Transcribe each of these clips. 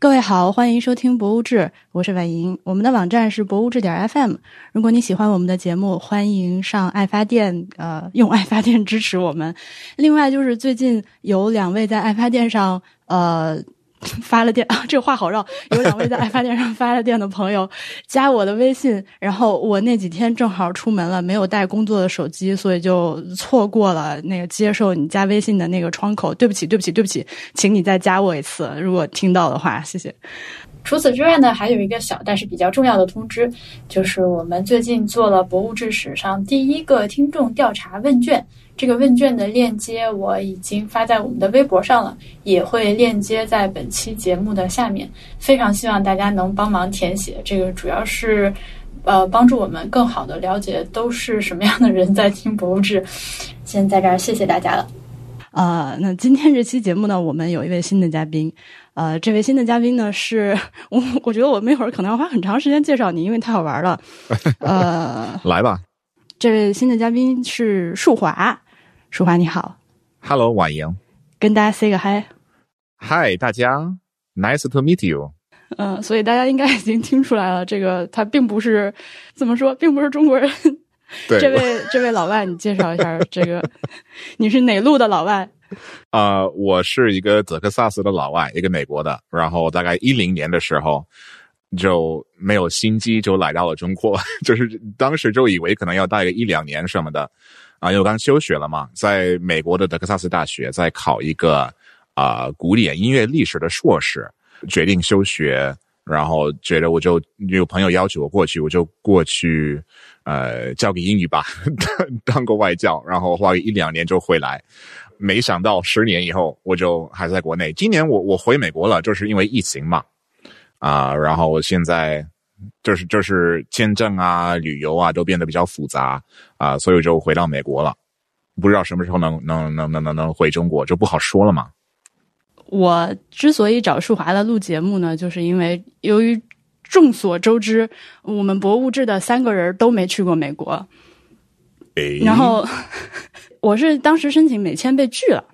各位好，欢迎收听《博物志》，我是婉莹。我们的网站是博物志点 FM。如果你喜欢我们的节目，欢迎上爱发电，呃，用爱发电支持我们。另外，就是最近有两位在爱发电上，呃。发了电啊，这话好绕。有两位在爱发电上发了电的朋友加我的微信，然后我那几天正好出门了，没有带工作的手机，所以就错过了那个接受你加微信的那个窗口。对不起，对不起，对不起，请你再加我一次，如果听到的话，谢谢。除此之外呢，还有一个小但是比较重要的通知，就是我们最近做了博物志史上第一个听众调查问卷。这个问卷的链接我已经发在我们的微博上了，也会链接在本期节目的下面。非常希望大家能帮忙填写，这个主要是，呃，帮助我们更好的了解都是什么样的人在听博物志。先在这儿谢谢大家了。呃，那今天这期节目呢，我们有一位新的嘉宾。呃，这位新的嘉宾呢，是我，我觉得我们一会儿可能要花很长时间介绍你，因为太好玩了。呃，来吧。这位新的嘉宾是树华。淑华你好，Hello，婉莹，跟大家 say 个 hi。Hi，大家，Nice to meet you。嗯，所以大家应该已经听出来了，这个他并不是怎么说，并不是中国人。对，这位这位老外，你介绍一下，这个你是哪路的老外？啊，我是一个德克萨斯的老外，一个美国的。然后大概一零年的时候就没有心机，就来到了中国，就是当时就以为可能要待个一两年什么的。啊，因为我刚休学了嘛，在美国的德克萨斯大学在考一个啊古典音乐历史的硕士，决定休学，然后觉得我就有朋友邀请我过去，我就过去，呃，教个英语吧，当当个外教，然后花一两年就回来，没想到十年以后我就还在国内。今年我我回美国了，就是因为疫情嘛，啊，然后我现在。就是就是签证啊、旅游啊都变得比较复杂啊，所以就回到美国了。不知道什么时候能能能能能能回中国，就不好说了嘛。我之所以找树华来录节目呢，就是因为由于众所周知，我们博物志的三个人都没去过美国，然后 我是当时申请美签被拒了。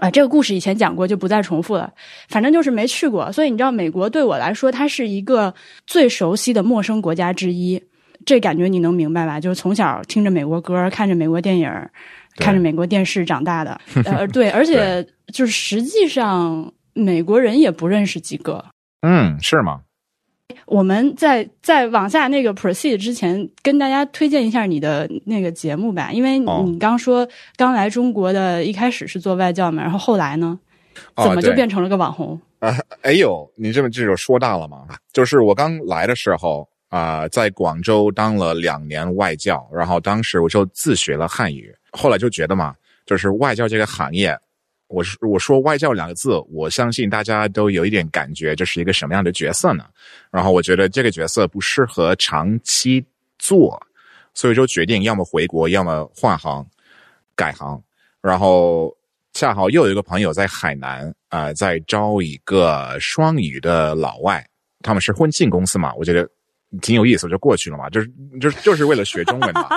啊，这个故事以前讲过，就不再重复了。反正就是没去过，所以你知道，美国对我来说，它是一个最熟悉的陌生国家之一。这感觉你能明白吧？就是从小听着美国歌，看着美国电影，看着美国电视长大的。呃，对，而且就是实际上美国人也不认识几个。嗯，是吗？我们在在往下那个 proceed 之前，跟大家推荐一下你的那个节目吧，因为你刚说刚来中国的一开始是做外教嘛，然后后来呢，怎么就变成了个网红？啊，哎呦，你这么这就说大了嘛？就是我刚来的时候啊，在广州当了两年外教，然后当时我就自学了汉语，后来就觉得嘛，就是外教这个行业。我是我说外教两个字，我相信大家都有一点感觉，这是一个什么样的角色呢？然后我觉得这个角色不适合长期做，所以就决定要么回国，要么换行改行。然后恰好又有一个朋友在海南啊，在招一个双语的老外，他们是婚庆公司嘛，我觉得挺有意思，就过去了嘛，就是就就是为了学中文嘛，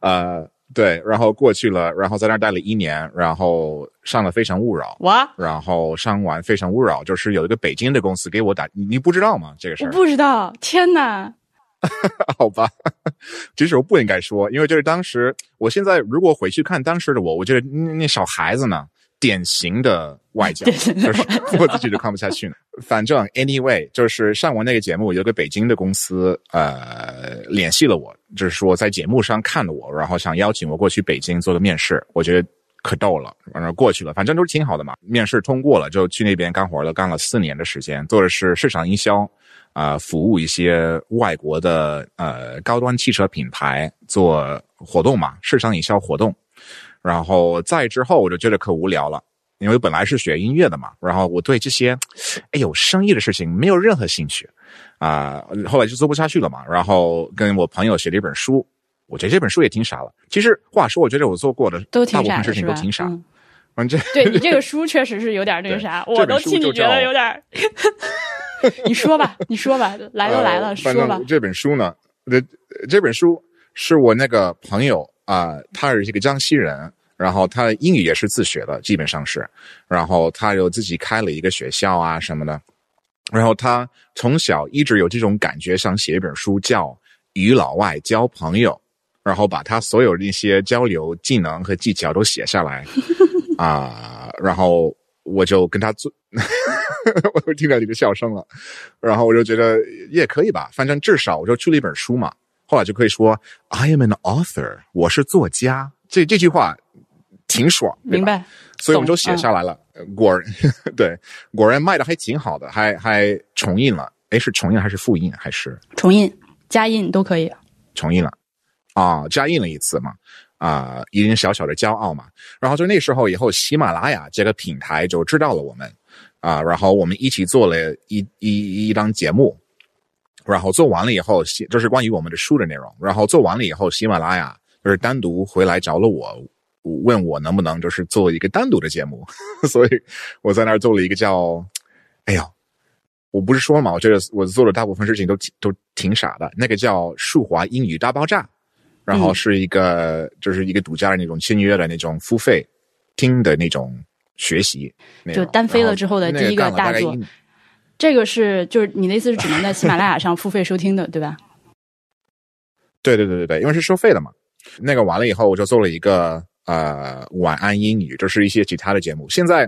呃。对，然后过去了，然后在那儿待了一年，然后上了《非诚勿扰》哇，然后上完《非诚勿扰》，就是有一个北京的公司给我打，你不知道吗？这个事儿我不知道，天哪！好吧，其实我不应该说，因为就是当时，我现在如果回去看当时的我，我觉得那小孩子呢。典型的外教，就是 我自己都看不下去了。反正 anyway，就是上完那个节目，有个北京的公司呃联系了我，就是说在节目上看了我，然后想邀请我过去北京做个面试。我觉得可逗了，反正过去了，反正都是挺好的嘛。面试通过了，就去那边干活了，干了四年的时间，做的是市场营销，啊，服务一些外国的呃高端汽车品牌做活动嘛，市场营销活动。然后再之后，我就觉得可无聊了，因为本来是学音乐的嘛。然后我对这些，哎呦，生意的事情没有任何兴趣，啊，后来就做不下去了嘛。然后跟我朋友写了一本书，我觉得这本书也挺傻了。其实话说，我觉得我做过的大部分事情都挺傻。反正对你这个书确实是有点那个啥，我都替你觉得有点。你说吧，你说吧，来都来了，说吧。这本书呢，这这本书是我那个朋友。啊，他是一个江西人然后他英语也是自学的，基本上是，然后他又自己开了一个学校啊什么的，然后他从小一直有这种感觉，想写一本书叫《与老外交朋友》，然后把他所有的一些交流技能和技巧都写下来 啊，然后我就跟他做，我都听到你的笑声了，然后我就觉得也可以吧，反正至少我就出了一本书嘛，后来就可以说 I am an author，我是作家，这这句话。挺爽，明白，所以我们就写下来了。果然，对，果然卖的还挺好的，还还重印了。哎，是重印还是复印还是重印加印都可以？重印了啊，加印了一次嘛，啊，一点小小的骄傲嘛。然后就那时候以后，喜马拉雅这个平台就知道了我们啊，然后我们一起做了一一一档节目，然后做完了以后，就是关于我们的书的内容。然后做完了以后，喜马拉雅就是单独回来找了我。问我能不能就是做一个单独的节目，所以我在那儿做了一个叫，哎呦，我不是说嘛，我觉得我做的大部分事情都都挺傻的。那个叫数华英语大爆炸，然后是一个就是一个独家的那种签约的那种付费听的那种学习，就单飞了之后的第一个大作。这个是就是你的意思是只能在喜马拉雅上付费收听的，对吧？对对对对对，因为是收费的嘛。那个完了以后，我就做了一个。呃，晚安英语，就是一些其他的节目。现在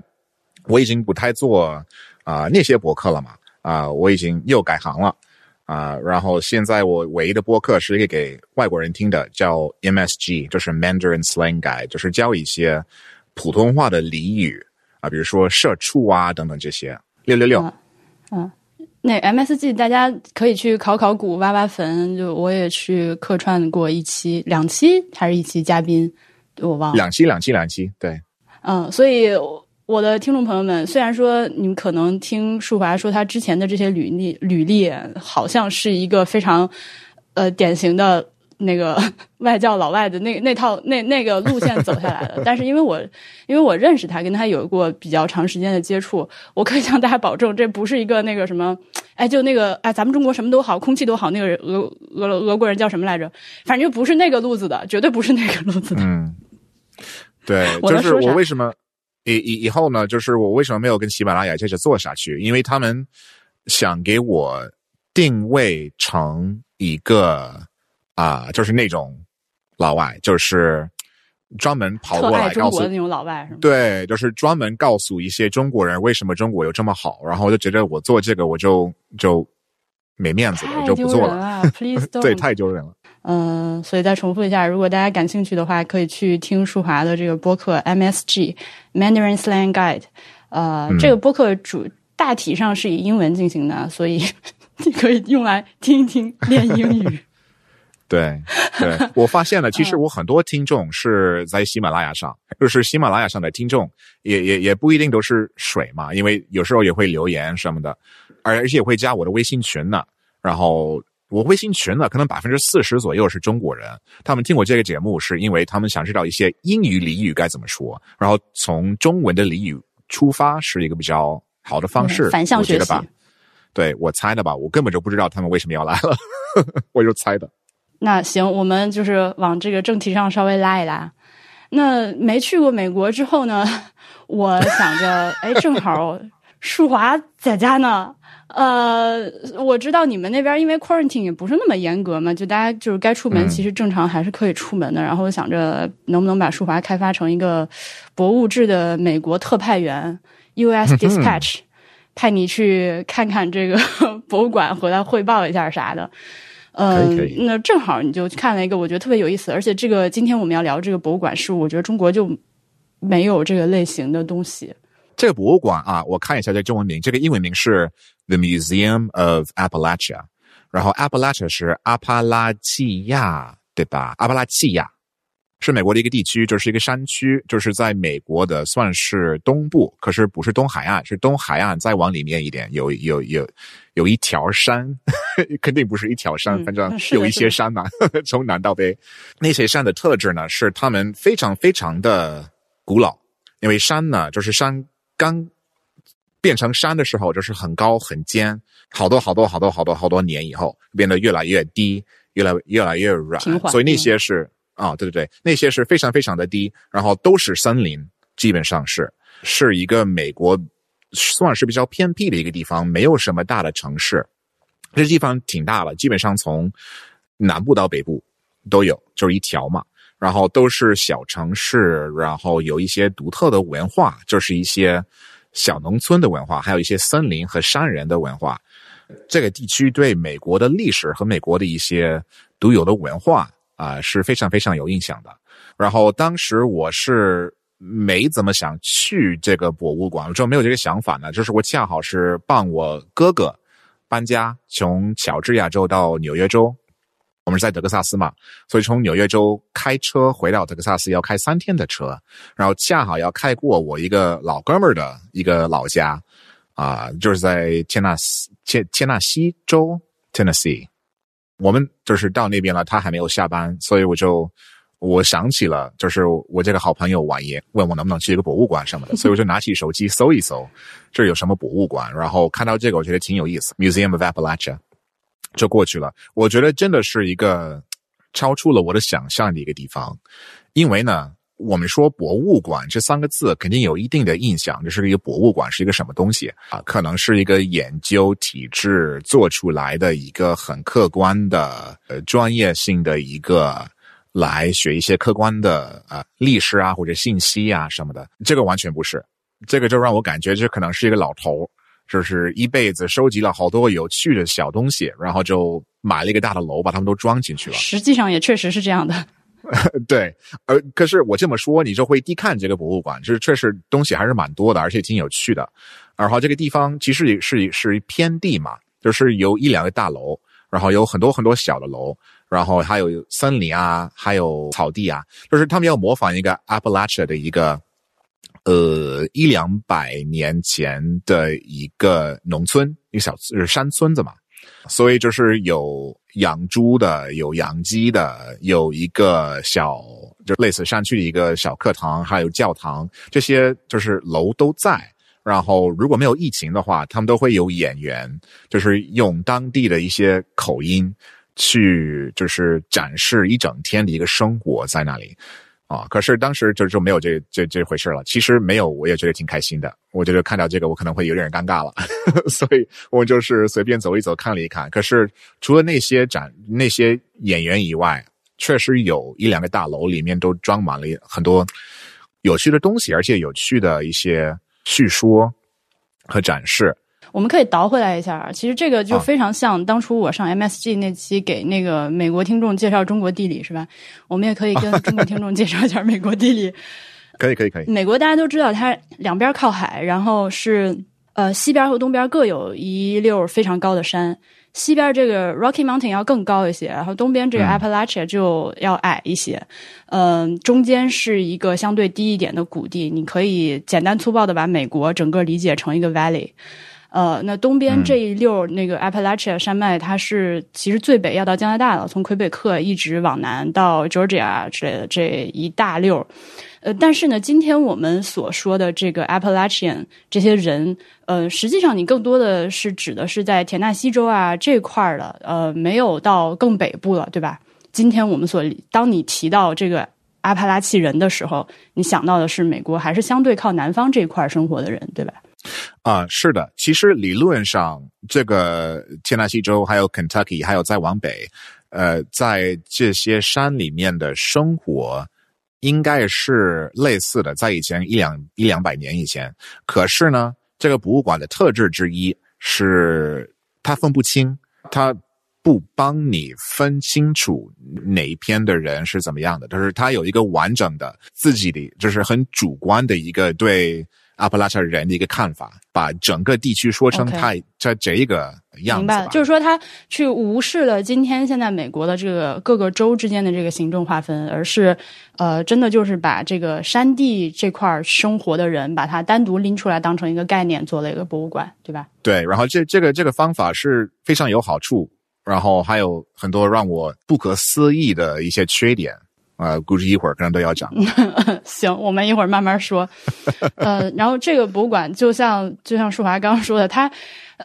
我已经不太做啊那些博客了嘛，啊，我已经又改行了啊。然后现在我唯一的博客是一个给外国人听的，叫 MSG，就是 Mandarin Slang Guide，就是教一些普通话的俚语啊，比如说社畜啊等等这些。六六六，嗯，那 MSG 大家可以去考考古、挖挖坟。就我也去客串过一期、两期还是一期嘉宾。我忘了两期两期两期，对，嗯，所以我的听众朋友们，虽然说你们可能听树华说他之前的这些履历履历，好像是一个非常呃典型的那个 外教老外的那那套那那个路线走下来的，但是因为我因为我认识他，跟他有过比较长时间的接触，我可以向大家保证，这不是一个那个什么，哎，就那个哎，咱们中国什么都好，空气都好，那个俄俄俄国人叫什么来着？反正就不是那个路子的，绝对不是那个路子的。嗯。对，就是我为什么以以以后呢？就是我为什么没有跟喜马拉雅接着做下去？因为他们想给我定位成一个啊，就是那种老外，就是专门跑过来告诉那种老外是吗？对，就是专门告诉一些中国人为什么中国有这么好。然后我就觉得我做这个我就就没面子了，我就不做了。对，太丢人了。嗯，所以再重复一下，如果大家感兴趣的话，可以去听舒华的这个播客 MSG Mandarin Slang Guide。呃，这个播客主大体上是以英文进行的，所以 你可以用来听一听练英语。对，对 我发现了，其实我很多听众是在喜马拉雅上，就是喜马拉雅上的听众，也也也不一定都是水嘛，因为有时候也会留言什么的，而而且会加我的微信群呢，然后。我微信群呢，可能百分之四十左右是中国人。他们听我这个节目，是因为他们想知道一些英语俚语该怎么说，然后从中文的俚语出发，是一个比较好的方式。反向学习，对我猜的吧？我根本就不知道他们为什么要来了，我就猜的。那行，我们就是往这个正题上稍微拉一拉。那没去过美国之后呢，我想着，哎，正好舒华在家呢。呃，我知道你们那边因为 quarantine 也不是那么严格嘛，就大家就是该出门，其实正常还是可以出门的。然后我想着能不能把舒华开发成一个博物志的美国特派员，U.S. Dispatch，派你去看看这个 博物馆，回来汇报一下啥的。嗯，那正好你就看了一个，我觉得特别有意思，而且这个今天我们要聊这个博物馆是，我觉得中国就没有这个类型的东西。这个博物馆啊，我看一下这个中文名，这个英文名是 The Museum of Appalachia，然后 Appalachia 是阿帕拉契亚，对吧？阿帕拉契亚是美国的一个地区，就是一个山区，就是在美国的算是东部，可是不是东海岸，是东海岸再往里面一点，有有有有一条山，肯定不是一条山，反正 有一些山嘛，从南到北，那些山的特质呢，是它们非常非常的古老，因为山呢，就是山。刚变成山的时候，就是很高很尖，好多好多好多好多好多年以后，变得越来越低，越来越来越软。所以那些是啊，对对对，那些是非常非常的低，然后都是森林，基本上是是一个美国算是比较偏僻的一个地方，没有什么大的城市。这地方挺大的，基本上从南部到北部都有，就是一条嘛。然后都是小城市，然后有一些独特的文化，就是一些小农村的文化，还有一些森林和山人的文化。这个地区对美国的历史和美国的一些独有的文化啊是非常非常有印象的。然后当时我是没怎么想去这个博物馆，我就没有这个想法呢。就是我恰好是帮我哥哥搬家，从乔治亚州到纽约州。我们是在德克萨斯嘛，所以从纽约州开车回到德克萨斯要开三天的车，然后恰好要开过我一个老哥们儿的一个老家，啊，就是在切纳西天天纳西州 Tennessee，我们就是到那边了，他还没有下班，所以我就我想起了，就是我这个好朋友婉爷问我能不能去一个博物馆什么的，所以我就拿起手机搜一搜，这有什么博物馆，然后看到这个我觉得挺有意思，Museum of Appalachia。就过去了。我觉得真的是一个超出了我的想象的一个地方，因为呢，我们说博物馆这三个字肯定有一定的印象，这是一个博物馆是一个什么东西啊？可能是一个研究体制做出来的一个很客观的、呃专业性的一个来学一些客观的啊历史啊或者信息啊什么的。这个完全不是，这个就让我感觉这可能是一个老头。就是一辈子收集了好多有趣的小东西，然后就买了一个大的楼，把它们都装进去了。实际上也确实是这样的。对，呃，可是我这么说，你就会低看这个博物馆，就是确实东西还是蛮多的，而且挺有趣的。然后这个地方其实也是是偏地嘛，就是有一两个大楼，然后有很多很多小的楼，然后还有森林啊，还有草地啊，就是他们要模仿一个 Appalachia 的一个。呃，一两百年前的一个农村，一个小是山村子嘛，所以就是有养猪的，有养鸡的，有一个小就类似山区的一个小课堂，还有教堂，这些就是楼都在。然后如果没有疫情的话，他们都会有演员，就是用当地的一些口音去，就是展示一整天的一个生活在那里。啊！可是当时就就没有这这这回事了。其实没有，我也觉得挺开心的。我觉得看到这个，我可能会有点尴尬了，所以我就是随便走一走，看了一看。可是除了那些展、那些演员以外，确实有一两个大楼里面都装满了很多有趣的东西，而且有趣的一些叙说和展示。我们可以倒回来一下，其实这个就非常像当初我上 MSG 那期给那个美国听众介绍中国地理，是吧？我们也可以跟中国听众介绍一下美国地理。可以，可以，可以。美国大家都知道，它两边靠海，然后是呃西边和东边各有一溜非常高的山。西边这个 Rocky Mountain 要更高一些，然后东边这个 Appalachia 就要矮一些。嗯，中间是一个相对低一点的谷地。你可以简单粗暴的把美国整个理解成一个 valley。呃，那东边这一溜那个 Appalachia 山脉，它是其实最北要到加拿大了，从魁北克一直往南到 Georgia 之类的这一大溜。呃，但是呢，今天我们所说的这个 Appalachian 这些人，呃，实际上你更多的是指的是在田纳西州啊这块儿的，呃，没有到更北部了，对吧？今天我们所当你提到这个阿帕拉契人的时候，你想到的是美国还是相对靠南方这一块生活的人，对吧？啊，是的，其实理论上，这个天纳西州还有 Kentucky，还有再往北，呃，在这些山里面的生活，应该是类似的，在以前一两一两百年以前。可是呢，这个博物馆的特质之一是，它分不清，它不帮你分清楚哪一篇的人是怎么样的，就是它有一个完整的自己的，就是很主观的一个对。阿帕拉恰人的一个看法，把整个地区说成他这这一个样子。明白了，就是说他去无视了今天现在美国的这个各个州之间的这个行政划分，而是呃，真的就是把这个山地这块生活的人，把它单独拎出来当成一个概念，做了一个博物馆，对吧？对，然后这这个这个方法是非常有好处，然后还有很多让我不可思议的一些缺点。啊，估计一会儿可能都要讲。行，我们一会儿慢慢说。呃，然后这个博物馆就像就像舒华刚刚说的，它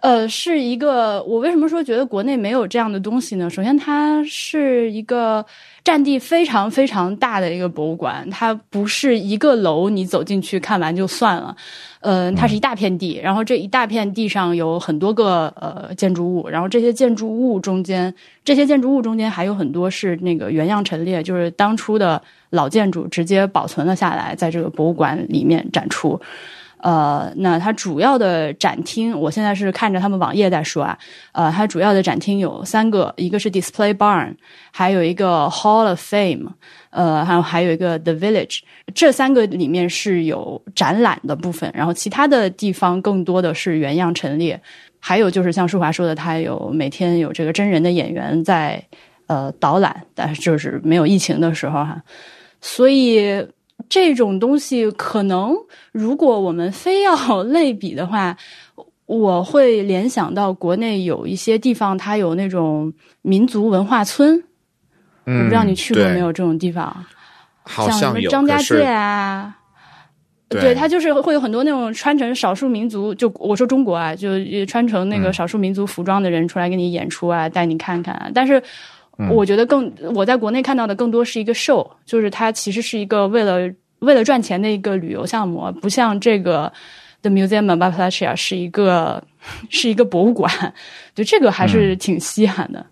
呃，是一个。我为什么说觉得国内没有这样的东西呢？首先，它是一个占地非常非常大的一个博物馆，它不是一个楼，你走进去看完就算了。嗯，它是一大片地，然后这一大片地上有很多个呃建筑物，然后这些建筑物中间，这些建筑物中间还有很多是那个原样陈列，就是当初的老建筑直接保存了下来，在这个博物馆里面展出。呃，那它主要的展厅，我现在是看着他们网页在说啊。呃，它主要的展厅有三个，一个是 Display Barn，还有一个 Hall of Fame，呃，还有还有一个 The Village。这三个里面是有展览的部分，然后其他的地方更多的是原样陈列。还有就是像舒华说的，它有每天有这个真人的演员在呃导览，但是就是没有疫情的时候哈，所以。这种东西可能，如果我们非要 类比的话，我会联想到国内有一些地方，它有那种民族文化村。我不知道你去过没有这种地方，像什么张家界啊，对，它就是会有很多那种穿成少数民族，就我说中国啊，就穿成那个少数民族服装的人出来给你演出啊，带你看看。但是。我觉得更我在国内看到的更多是一个 show，就是它其实是一个为了为了赚钱的一个旅游项目，不像这个 The Museum of Appalachia 是一个 是一个博物馆，就这个还是挺稀罕的。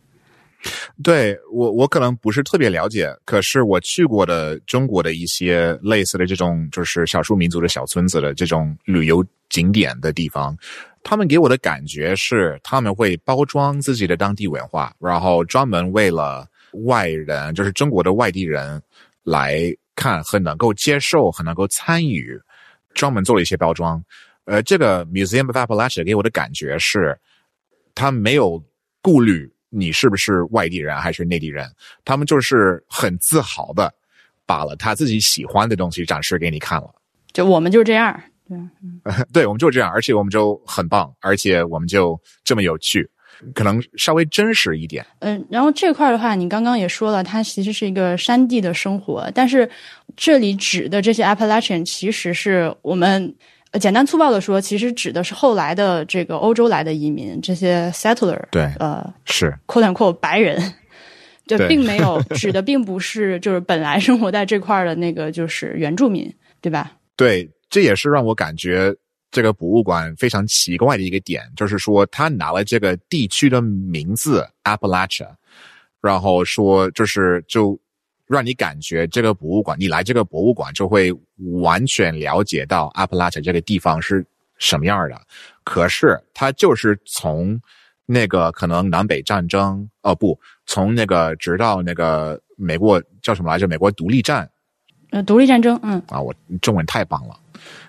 对我我可能不是特别了解，可是我去过的中国的一些类似的这种就是少数民族的小村子的这种旅游景点的地方。他们给我的感觉是，他们会包装自己的当地文化，然后专门为了外人，就是中国的外地人来看和能够接受和能够参与，专门做了一些包装。呃，这个 Museum of Appalachia 给我的感觉是，他没有顾虑你是不是外地人还是内地人，他们就是很自豪的把了他自己喜欢的东西展示给你看了。就我们就这样。对，对，我们就这样，而且我们就很棒，而且我们就这么有趣，可能稍微真实一点。嗯，然后这块的话，你刚刚也说了，它其实是一个山地的生活，但是这里指的这些 Appalachian，其实是我们简单粗暴的说，其实指的是后来的这个欧洲来的移民，这些 settler。对，呃，是 quote unquote 白人，就并没有 指的并不是就是本来生活在这块的那个就是原住民，对吧？对。这也是让我感觉这个博物馆非常奇怪的一个点，就是说他拿了这个地区的名字 Appalachia，然后说就是就让你感觉这个博物馆，你来这个博物馆就会完全了解到 Appalachia 这个地方是什么样的。可是他就是从那个可能南北战争，哦不，从那个直到那个美国叫什么来着？美国独立战，呃，独立战争，嗯，啊，我中文太棒了。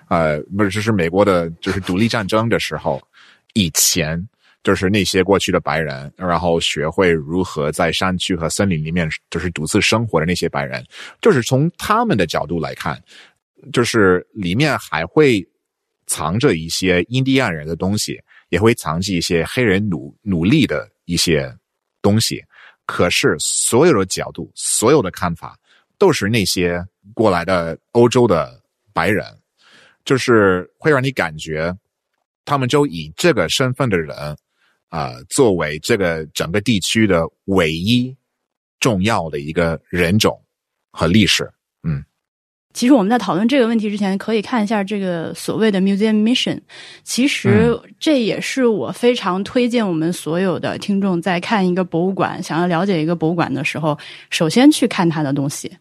呃，不是，这是美国的，就是独立战争的时候，以前就是那些过去的白人，然后学会如何在山区和森林里面就是独自生活的那些白人，就是从他们的角度来看，就是里面还会藏着一些印第安人的东西，也会藏着一些黑人努努力的一些东西，可是所有的角度、所有的看法，都是那些过来的欧洲的白人。就是会让你感觉，他们就以这个身份的人，啊，作为这个整个地区的唯一重要的一个人种和历史。嗯，其实我们在讨论这个问题之前，可以看一下这个所谓的 museum mission。其实这也是我非常推荐我们所有的听众在看一个博物馆、想要了解一个博物馆的时候，首先去看它的东西。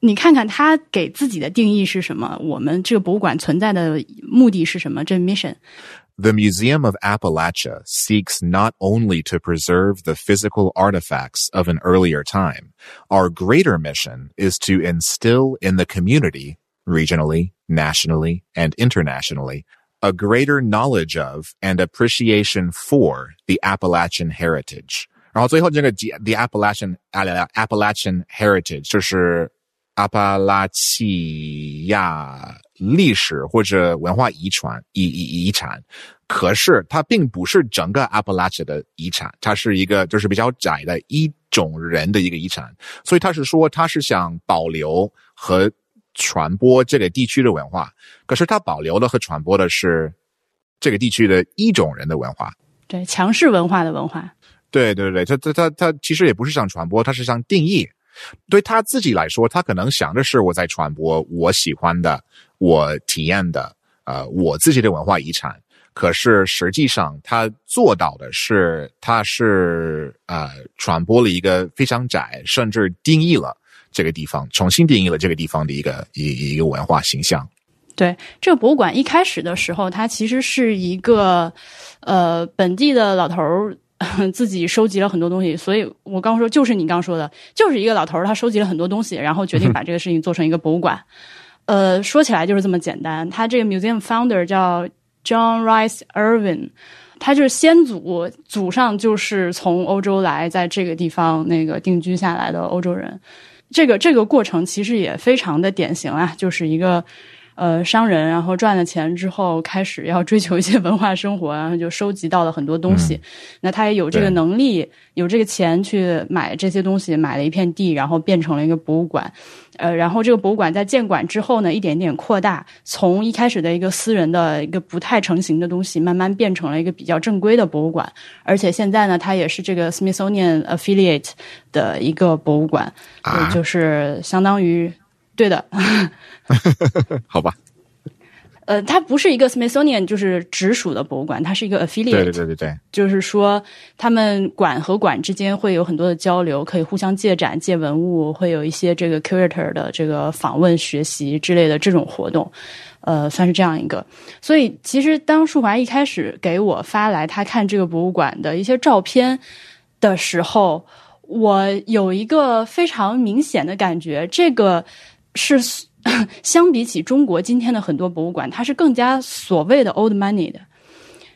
你看看他给自己的定义是什么？我们这个博物馆存在的目的是什么？这 mission。The Museum of Appalachia seeks not only to preserve the physical artifacts of an earlier time, our greater mission is to instill in the community, regionally, nationally, and internationally, a greater knowledge of and appreciation for the Appalachian heritage. 然后最后这个 the Appalachian Appalachian heritage 就是 阿巴拉契亚历史或者文化遗传遗遗遗产，可是它并不是整个阿巴拉契的遗产，它是一个就是比较窄的一种人的一个遗产，所以他是说他是想保留和传播这个地区的文化，可是他保留的和传播的是这个地区的一种人的文化。对，强势文化的文化。对对对，他他他他其实也不是想传播，他是想定义。对他自己来说，他可能想的是我在传播我喜欢的、我体验的，呃，我自己的文化遗产。可是实际上，他做到的是，他是呃传播了一个非常窄，甚至定义了这个地方，重新定义了这个地方的一个一一个文化形象。对这个博物馆一开始的时候，它其实是一个呃本地的老头儿 自己收集了很多东西，所以我刚说就是你刚说的，就是一个老头儿他收集了很多东西，然后决定把这个事情做成一个博物馆。呃，说起来就是这么简单。他这个 museum founder 叫。John Rice Irvin，他就是先祖，祖上就是从欧洲来，在这个地方那个定居下来的欧洲人。这个这个过程其实也非常的典型啊，就是一个。呃，商人，然后赚了钱之后，开始要追求一些文化生活，然后就收集到了很多东西。那他也有这个能力，有这个钱去买这些东西，买了一片地，然后变成了一个博物馆。呃，然后这个博物馆在建馆之后呢，一点点扩大，从一开始的一个私人的一个不太成型的东西，慢慢变成了一个比较正规的博物馆。而且现在呢，它也是这个 Smithsonian Affiliate 的一个博物馆，就是相当于。对的，好吧。呃，它不是一个 Smithsonian，就是直属的博物馆，它是一个 affiliate。对对对对对，就是说他们馆和馆之间会有很多的交流，可以互相借展、借文物，会有一些这个 curator 的这个访问、学习之类的这种活动。呃，算是这样一个。所以，其实当树华一开始给我发来他看这个博物馆的一些照片的时候，我有一个非常明显的感觉，这个。是 相比起中国今天的很多博物馆，它是更加所谓的 old money 的。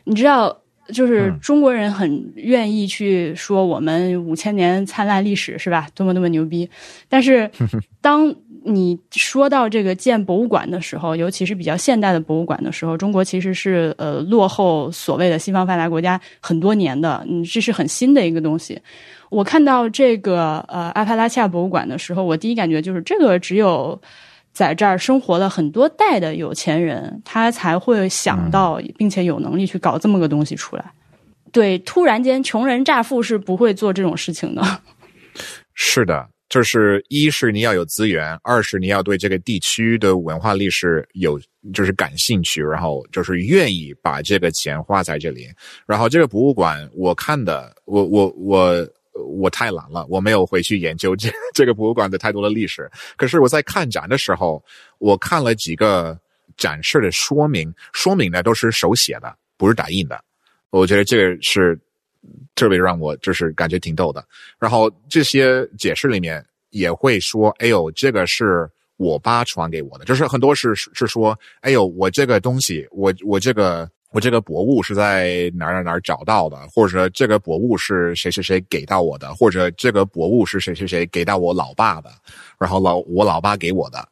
你知道，就是中国人很愿意去说我们五千年灿烂历史是吧？多么多么牛逼。但是，当你说到这个建博物馆的时候，尤其是比较现代的博物馆的时候，中国其实是呃落后所谓的西方发达国家很多年的。嗯，这是很新的一个东西。我看到这个呃阿帕拉契亚博物馆的时候，我第一感觉就是这个只有在这儿生活了很多代的有钱人，他才会想到并且有能力去搞这么个东西出来。对，突然间穷人乍富是不会做这种事情的。是的，就是一是你要有资源，二是你要对这个地区的文化历史有就是感兴趣，然后就是愿意把这个钱花在这里。然后这个博物馆，我看的，我我我。我太懒了，我没有回去研究这 这个博物馆的太多的历史。可是我在看展的时候，我看了几个展示的说明，说明呢都是手写的，不是打印的。我觉得这个是特别让我就是感觉挺逗的。然后这些解释里面也会说：“哎呦，这个是我爸传给我的。”就是很多是是说：“哎呦，我这个东西，我我这个。”我这个博物是在哪儿哪儿哪儿找到的，或者这个博物是谁谁谁给到我的，或者这个博物是谁谁谁给到我老爸的，然后老我老爸给我的。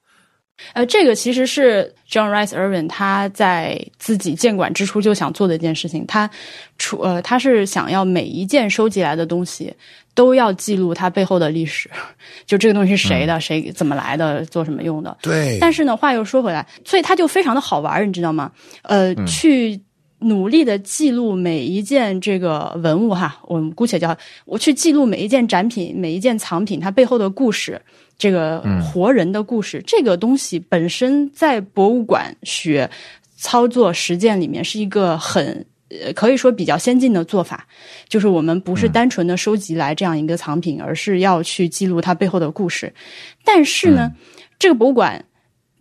呃，这个其实是 John Rice Irvin 他在自己建馆之初就想做的一件事情。他出呃，他是想要每一件收集来的东西都要记录它背后的历史，就这个东西是谁的，谁怎么来的，做什么用的。对。但是呢，话又说回来，所以它就非常的好玩，你知道吗？呃，去。努力的记录每一件这个文物哈，我们姑且叫我去记录每一件展品、每一件藏品它背后的故事，这个活人的故事，这个东西本身在博物馆学操作实践里面是一个很呃可以说比较先进的做法，就是我们不是单纯的收集来这样一个藏品，而是要去记录它背后的故事。但是呢，这个博物馆。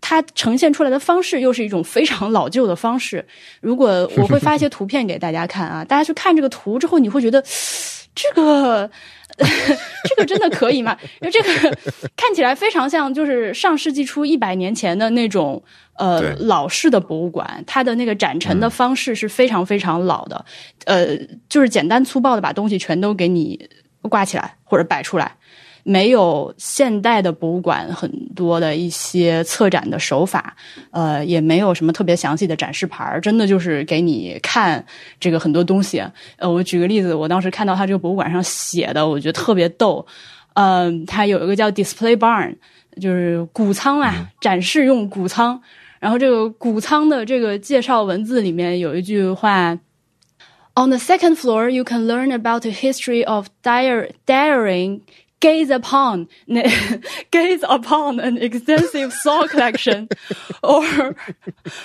它呈现出来的方式又是一种非常老旧的方式。如果我会发一些图片给大家看啊，大家去看这个图之后，你会觉得 这个 这个真的可以吗？因为这个 看起来非常像就是上世纪初一百年前的那种呃老式的博物馆，它的那个展陈的方式是非常非常老的，呃，就是简单粗暴的把东西全都给你挂起来或者摆出来。没有现代的博物馆很多的一些策展的手法，呃，也没有什么特别详细的展示牌真的就是给你看这个很多东西。呃，我举个例子，我当时看到他这个博物馆上写的，我觉得特别逗。嗯，他有一个叫 Display Barn，就是谷仓啊，展示用谷仓。然后这个谷仓的这个介绍文字里面有一句话。On the second floor, you can learn about the history of daring gaze upon gaze upon an extensive saw collection or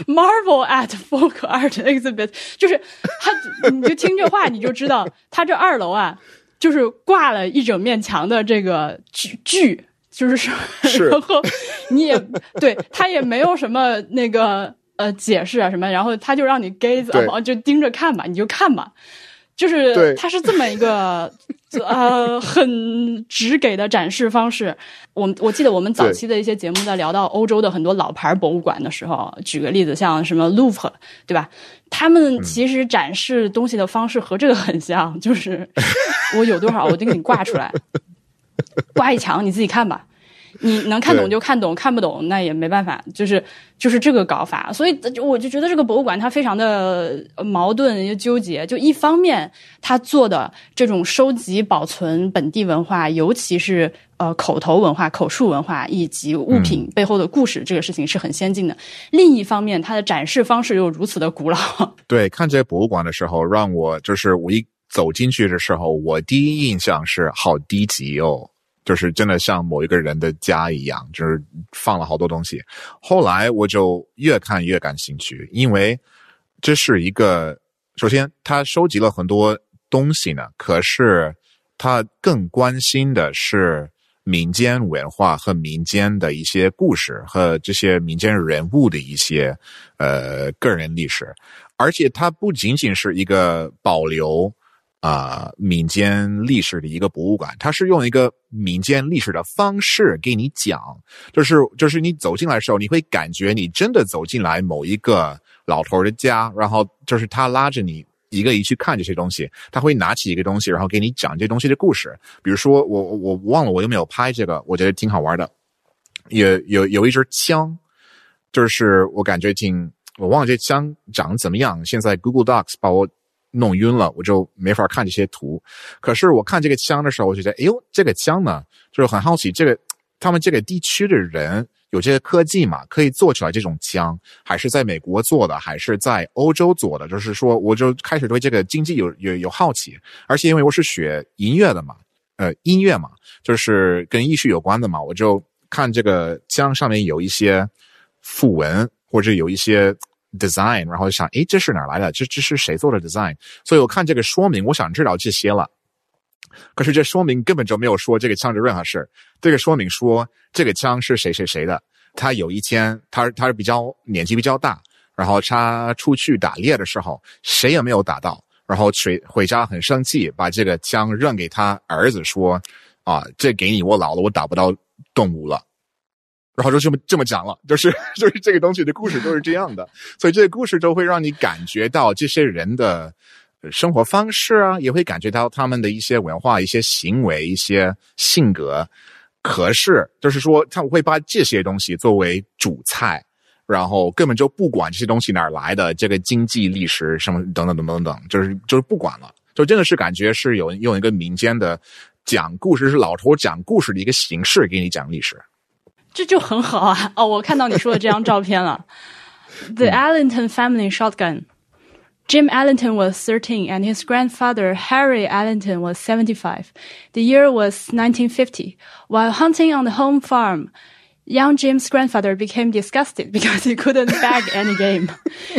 marvel at folk art exhibit，就是他，你就听这话，你就知道他这二楼啊，就是挂了一整面墙的这个剧剧，就是说，然后你也对他也没有什么那个呃解释啊什么，然后他就让你 gaze upon，就盯着看吧，你就看吧。就是它是这么一个 呃很直给的展示方式。我我记得我们早期的一些节目在聊到欧洲的很多老牌博物馆的时候，举个例子，像什么 Louvre，对吧？他们其实展示东西的方式和这个很像，就是 我有多少我就给你挂出来，挂一墙，你自己看吧。你能看懂就看懂，看不懂那也没办法，就是就是这个搞法。所以我就觉得这个博物馆它非常的矛盾又纠结。就一方面，它做的这种收集保存本地文化，尤其是呃口头文化、口述文化以及物品背后的故事，这个事情是很先进的。另一方面，它的展示方式又如此的古老。对，看这些博物馆的时候，让我就是我一走进去的时候，我第一印象是好低级哦。就是真的像某一个人的家一样，就是放了好多东西。后来我就越看越感兴趣，因为这是一个首先他收集了很多东西呢，可是他更关心的是民间文化和民间的一些故事和这些民间人物的一些呃个人历史，而且它不仅仅是一个保留。啊，民间历史的一个博物馆，它是用一个民间历史的方式给你讲，就是就是你走进来的时候，你会感觉你真的走进来某一个老头的家，然后就是他拉着你一个一去看这些东西，他会拿起一个东西，然后给你讲这东西的故事。比如说，我我忘了我有没有拍这个，我觉得挺好玩的，有有有一支枪，就是我感觉挺，我忘了这枪长怎么样。现在 Google Docs 把我。弄晕了，我就没法看这些图。可是我看这个枪的时候，我就觉得，哎呦，这个枪呢，就是很好奇，这个他们这个地区的人有这些科技嘛，可以做出来这种枪，还是在美国做的，还是在欧洲做的？就是说，我就开始对这个经济有有有好奇。而且因为我是学音乐的嘛，呃，音乐嘛，就是跟艺术有关的嘛，我就看这个枪上面有一些符文，或者有一些。design，然后想，诶，这是哪来的？这这是谁做的 design？所以我看这个说明，我想知道这些了。可是这说明根本就没有说这个枪的任何事。这个说明说这个枪是谁谁谁的。他有一天，他他是比较年纪比较大，然后他出去打猎的时候，谁也没有打到，然后回回家很生气，把这个枪扔给他儿子，说：“啊，这给你，我老了，我打不到动物了。”然后就这么这么讲了，就是 就是这个东西的故事都是这样的，所以这个故事就会让你感觉到这些人的生活方式啊，也会感觉到他们的一些文化、一些行为、一些性格。可是就是说，他们会把这些东西作为主菜，然后根本就不管这些东西哪儿来的，这个经济历史什么等等等等等，就是就是不管了，就真的是感觉是有用一个民间的讲故事，是老头讲故事的一个形式给你讲历史。这就很好啊！哦，我看到你说的这张照片了。The Allington family shotgun. Jim Allington was 13 and his grandfather, Harry Allington, was 75. The year was 1950. While hunting on the home farm, young Jim's grandfather became disgusted because he couldn't bag any game.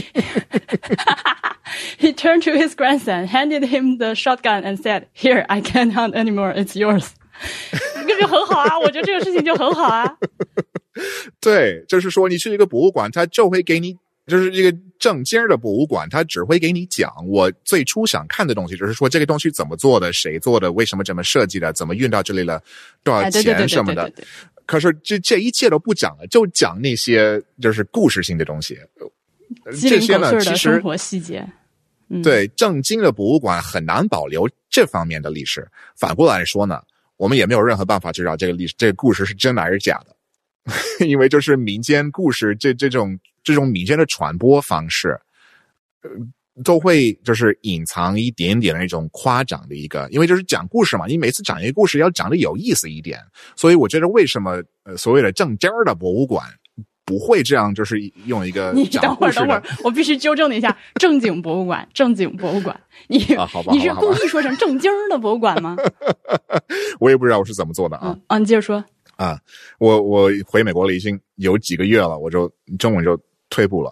he turned to his grandson, handed him the shotgun, and said, Here, I can't hunt anymore. It's yours. 这就很好啊，我觉得这个事情就很好啊。对，就是说你去一个博物馆，他就会给你，就是一个正经的博物馆，他只会给你讲我最初想看的东西，就是说这个东西怎么做的，谁做的，为什么这么设计的，怎么运到这里了，多少钱什么的。可是这这一切都不讲了，就讲那些就是故事性的东西。这些呢，其实生活细节。对，正经的博物馆很难保留这方面的历史。反过来说呢？我们也没有任何办法知道这个历史、这个故事是真的还是假的，因为就是民间故事这这种这种民间的传播方式，呃，都会就是隐藏一点点的那种夸张的一个，因为就是讲故事嘛，你每次讲一个故事要讲的有意思一点，所以我觉得为什么呃所谓的正经儿的博物馆不会这样，就是用一个 你等会儿，等会儿，我必须纠正你一下，正经博物馆，正经博物馆，你你是故意说成正经的博物馆吗？我也不知道我是怎么做的啊。啊，你接着说。啊，我我回美国了，已经有几个月了，我就中文就退步了。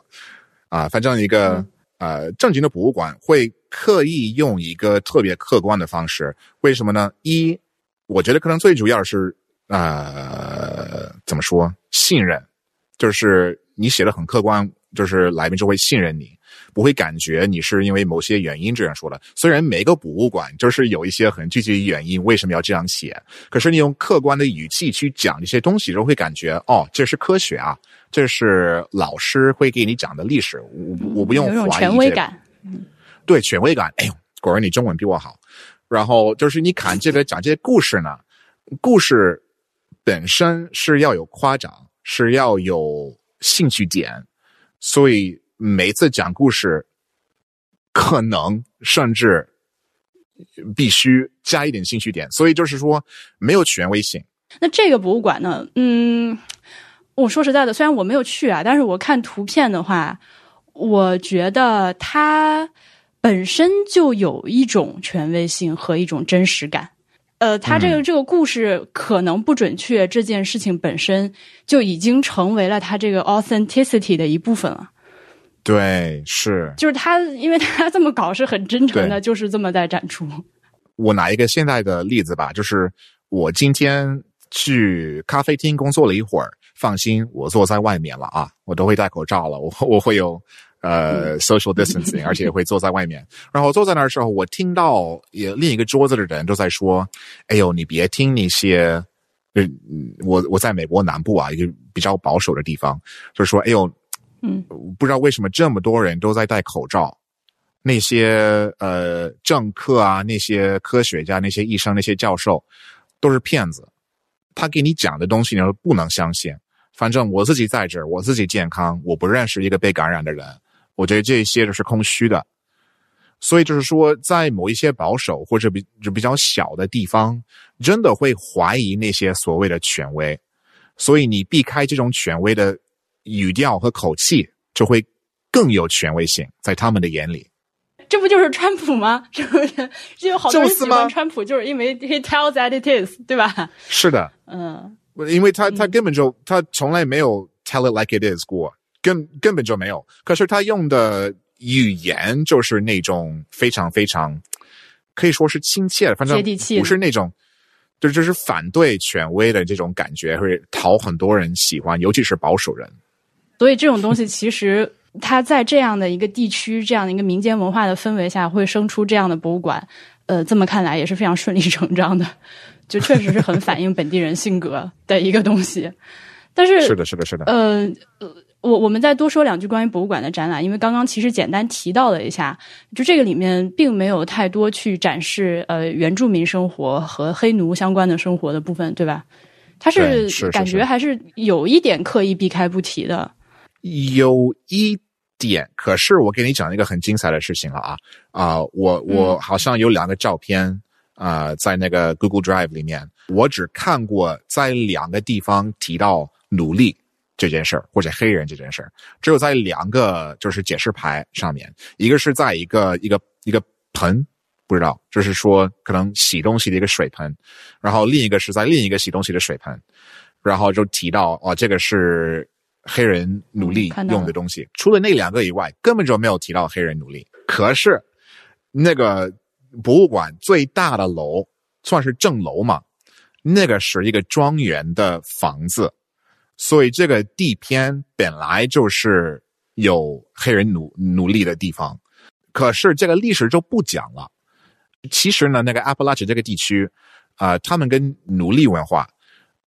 啊，反正一个呃正经的博物馆会刻意用一个特别客观的方式，为什么呢？一，我觉得可能最主要是呃怎么说信任，就是你写的很客观，就是来宾就会信任你。不会感觉你是因为某些原因这样说的。虽然每个博物馆就是有一些很具体的原因为什么要这样写，可是你用客观的语气去讲这些东西，就会感觉哦，这是科学啊，这是老师会给你讲的历史。我我不用怀疑权威感，对权威感。哎呦，果然你中文比我好。然后就是你看这个讲这些故事呢，故事本身是要有夸张，是要有兴趣点，所以。每次讲故事，可能甚至必须加一点兴趣点，所以就是说没有权威性。那这个博物馆呢？嗯，我说实在的，虽然我没有去啊，但是我看图片的话，我觉得它本身就有一种权威性和一种真实感。呃，他这个这个故事可能不准确，这件事情本身就已经成为了他这个 authenticity 的一部分了。对，是，就是他，因为他这么搞是很真诚的，就是这么在展出。我拿一个现在的例子吧，就是我今天去咖啡厅工作了一会儿，放心，我坐在外面了啊，我都会戴口罩了，我我会有呃 social distancing，而且会坐在外面。然后坐在那儿的时候，我听到也另一个桌子的人都在说：“哎呦，你别听那些，嗯，我我在美国南部啊，一个比较保守的地方，就是说，哎呦。”嗯，不知道为什么这么多人都在戴口罩，那些呃政客啊，那些科学家，那些医生，那些教授，都是骗子。他给你讲的东西，你都不能相信。反正我自己在这儿，我自己健康，我不认识一个被感染的人。我觉得这些都是空虚的。所以就是说，在某一些保守或者比就比较小的地方，真的会怀疑那些所谓的权威。所以你避开这种权威的。语调和口气就会更有权威性，在他们的眼里，这不就是川普吗？是不是？就有好多人喜欢川普，就是因为 he tells that it is，对吧？是的，嗯，因为他他根本就他从来没有 tell it like it is 过，根根本就没有。可是他用的语言就是那种非常非常可以说是亲切的，反正接地气，不是那种。就就是反对权威的这种感觉，会讨很多人喜欢，尤其是保守人。所以这种东西其实他在这样的一个地区、这样的一个民间文化的氛围下，会生出这样的博物馆。呃，这么看来也是非常顺理成章的，就确实是很反映本地人性格的一个东西。但是 是的，是的，是的。呃，我我们再多说两句关于博物馆的展览，因为刚刚其实简单提到了一下，就这个里面并没有太多去展示呃原住民生活和黑奴相关的生活的部分，对吧？它是感觉还是有一点刻意避开不提的。有一点，可是我给你讲一个很精彩的事情了啊啊！我我好像有两个照片啊，在那个 Google Drive 里面，我只看过在两个地方提到奴隶这件事儿或者黑人这件事儿，只有在两个就是解释牌上面，一个是在一个一个一个盆，不知道就是说可能洗东西的一个水盆，然后另一个是在另一个洗东西的水盆，然后就提到哦，这个是。黑人努力用的东西，除了那两个以外，根本就没有提到黑人努力。可是，那个博物馆最大的楼算是正楼嘛？那个是一个庄园的房子，所以这个地片本来就是有黑人奴奴隶的地方。可是这个历史就不讲了。其实呢，那个阿布拉契这个地区，啊，他们跟奴隶文化。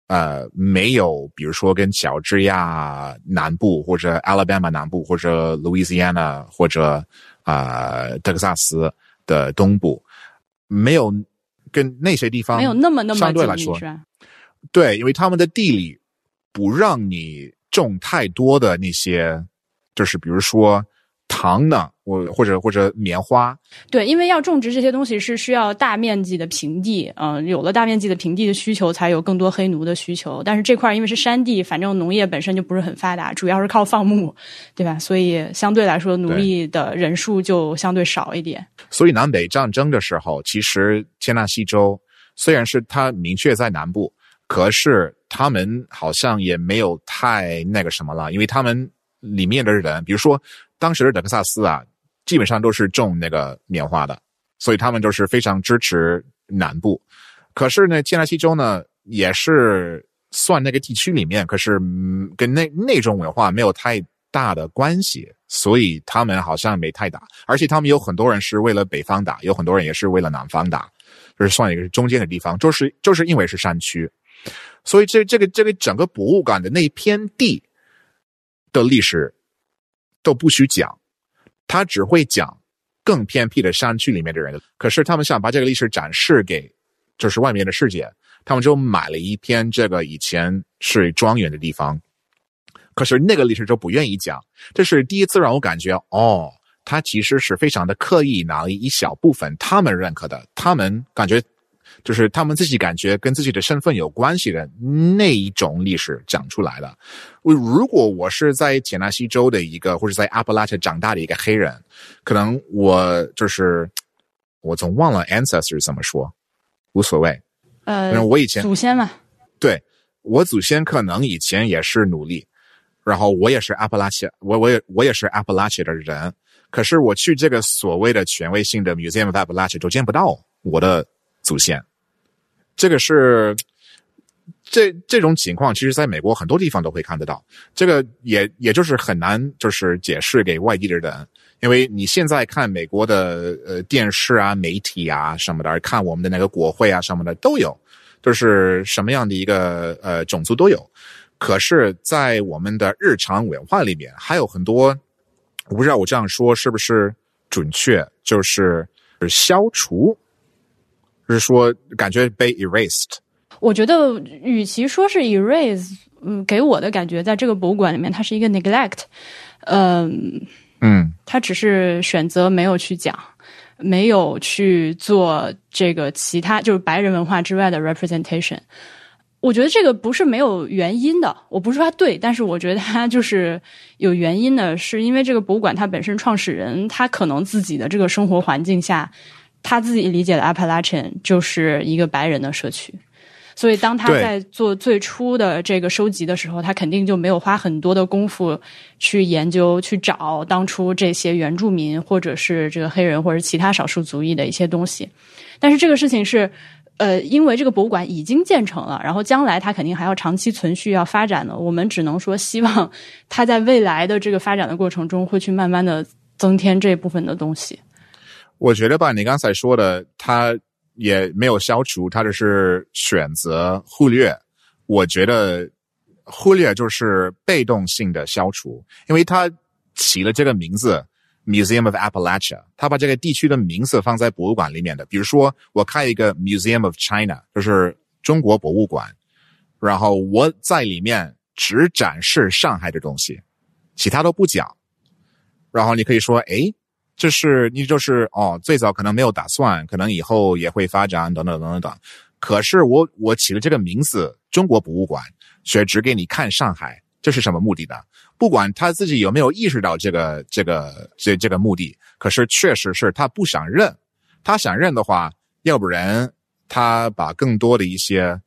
呃，没有，比如说跟乔治亚南部或者 Alabama 南部或者 Louisiana 或者啊德克萨斯的东部，没有跟那些地方没有那么那么相对来说，对，因为他们的地理不让你种太多的那些，就是比如说糖呢，我或者或者棉花，对，因为要种植这些东西是需要大面积的平地，嗯，有了大面积的平地的需求，才有更多黑奴的需求。但是这块因为是山地，反正农业本身就不是很发达，主要是靠放牧，对吧？所以相对来说，奴隶的人数就相对少一点。所以南北战争的时候，其实田纳西州虽然是它明确在南部，可是他们好像也没有太那个什么了，因为他们里面的人，比如说。当时的德克萨斯啊，基本上都是种那个棉花的，所以他们就是非常支持南部。可是呢，天纳西州呢也是算那个地区里面，可是跟那那种文化没有太大的关系，所以他们好像没太打。而且他们有很多人是为了北方打，有很多人也是为了南方打，就是算一个中间的地方，就是就是因为是山区，所以这这个这个整个博物馆的那片地的历史。都不许讲，他只会讲更偏僻的山区里面的人。可是他们想把这个历史展示给，就是外面的世界，他们就买了一篇这个以前是庄园的地方。可是那个历史就不愿意讲，这是第一次让我感觉，哦，他其实是非常的刻意拿了一小部分他们认可的，他们感觉。就是他们自己感觉跟自己的身份有关系的那一种历史讲出来的。我如果我是在田纳西州的一个，或者在阿布拉契长大的一个黑人，可能我就是我总忘了 ancestors 怎么说，无所谓。呃，我以前祖先嘛，对我祖先可能以前也是奴隶，然后我也是阿布拉契，我我也我也是阿布拉契的人，可是我去这个所谓的权威性的 Museum of Appalachia 都见不到我的。祖先，这个是这这种情况，其实在美国很多地方都会看得到。这个也也就是很难，就是解释给外地的人，因为你现在看美国的呃电视啊、媒体啊什么的，看我们的那个国会啊什么的都有，就是什么样的一个呃种族都有。可是，在我们的日常文化里面，还有很多，我不知道我这样说是不是准确，就是消除。就是说，感觉被 erased。我觉得，与其说是 erase，嗯，给我的感觉，在这个博物馆里面，它是一个 neglect。嗯嗯，他只是选择没有去讲，没有去做这个其他就是白人文化之外的 representation。我觉得这个不是没有原因的，我不是说它对，但是我觉得它就是有原因的，是因为这个博物馆它本身创始人他可能自己的这个生活环境下。他自己理解的 Appalachian 就是一个白人的社区，所以当他在做最初的这个收集的时候，他肯定就没有花很多的功夫去研究、去找当初这些原住民或者是这个黑人或者其他少数族裔的一些东西。但是这个事情是，呃，因为这个博物馆已经建成了，然后将来它肯定还要长期存续、要发展的。我们只能说，希望它在未来的这个发展的过程中，会去慢慢的增添这部分的东西。我觉得吧，你刚才说的，他也没有消除，他只是选择忽略。我觉得忽略就是被动性的消除，因为他起了这个名字 “Museum of Appalachia”，他把这个地区的名字放在博物馆里面的。比如说，我开一个 “Museum of China”，就是中国博物馆，然后我在里面只展示上海的东西，其他都不讲。然后你可以说，哎。就是你就是哦，最早可能没有打算，可能以后也会发展等等等等等。可是我我起了这个名字“中国博物馆”，却只给你看上海，这是什么目的呢？不管他自己有没有意识到这个这个这这个目的，可是确实是他不想认。他想认的话，要不然他把更多的一些，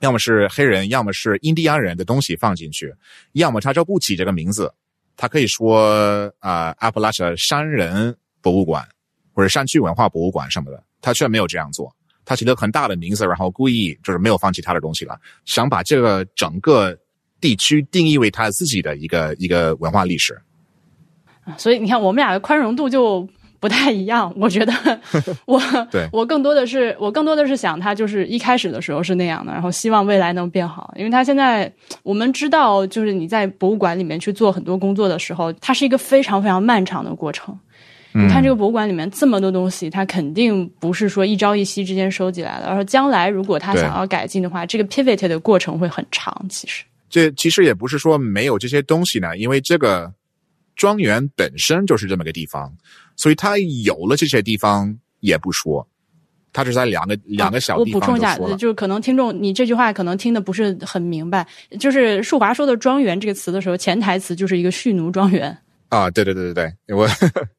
要么是黑人，要么是印第安人的东西放进去，要么他就不起这个名字。他可以说啊，阿布拉什山人博物馆或者山区文化博物馆什么的，他却没有这样做。他起了很大的名字，然后故意就是没有放其他的东西了，想把这个整个地区定义为他自己的一个一个文化历史。所以你看，我们俩的宽容度就。不太一样，我觉得 我对我更多的是我更多的是想他就是一开始的时候是那样的，然后希望未来能变好。因为他现在我们知道，就是你在博物馆里面去做很多工作的时候，它是一个非常非常漫长的过程。你看这个博物馆里面这么多东西，它肯定不是说一朝一夕之间收集来的，而且将来如果他想要改进的话，这个 pivot 的过程会很长。其实这其实也不是说没有这些东西呢，因为这个。庄园本身就是这么个地方，所以他有了这些地方也不说，他是在两个两个小地方。我补充一下，就是可能听众你这句话可能听的不是很明白，就是树华说的“庄园”这个词的时候，潜台词就是一个蓄奴庄园。啊，对对对对对，我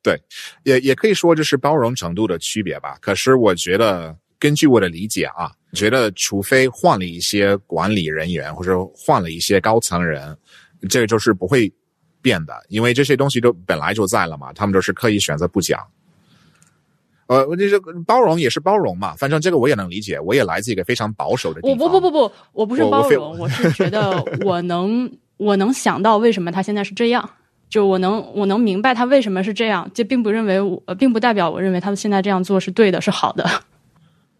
对也也可以说就是包容程度的区别吧。可是我觉得，根据我的理解啊，觉得除非换了一些管理人员或者换了一些高层人，这个就是不会变的，因为这些东西都本来就在了嘛。他们都是刻意选择不讲。呃，这是包容也是包容嘛，反正这个我也能理解。我也来自一个非常保守的地方。不不不不，我不是包容，我是觉得我能我能想到为什么他现在是这样。就我能我能明白他为什么是这样，这并不认为我，并不代表我认为他们现在这样做是对的，是好的。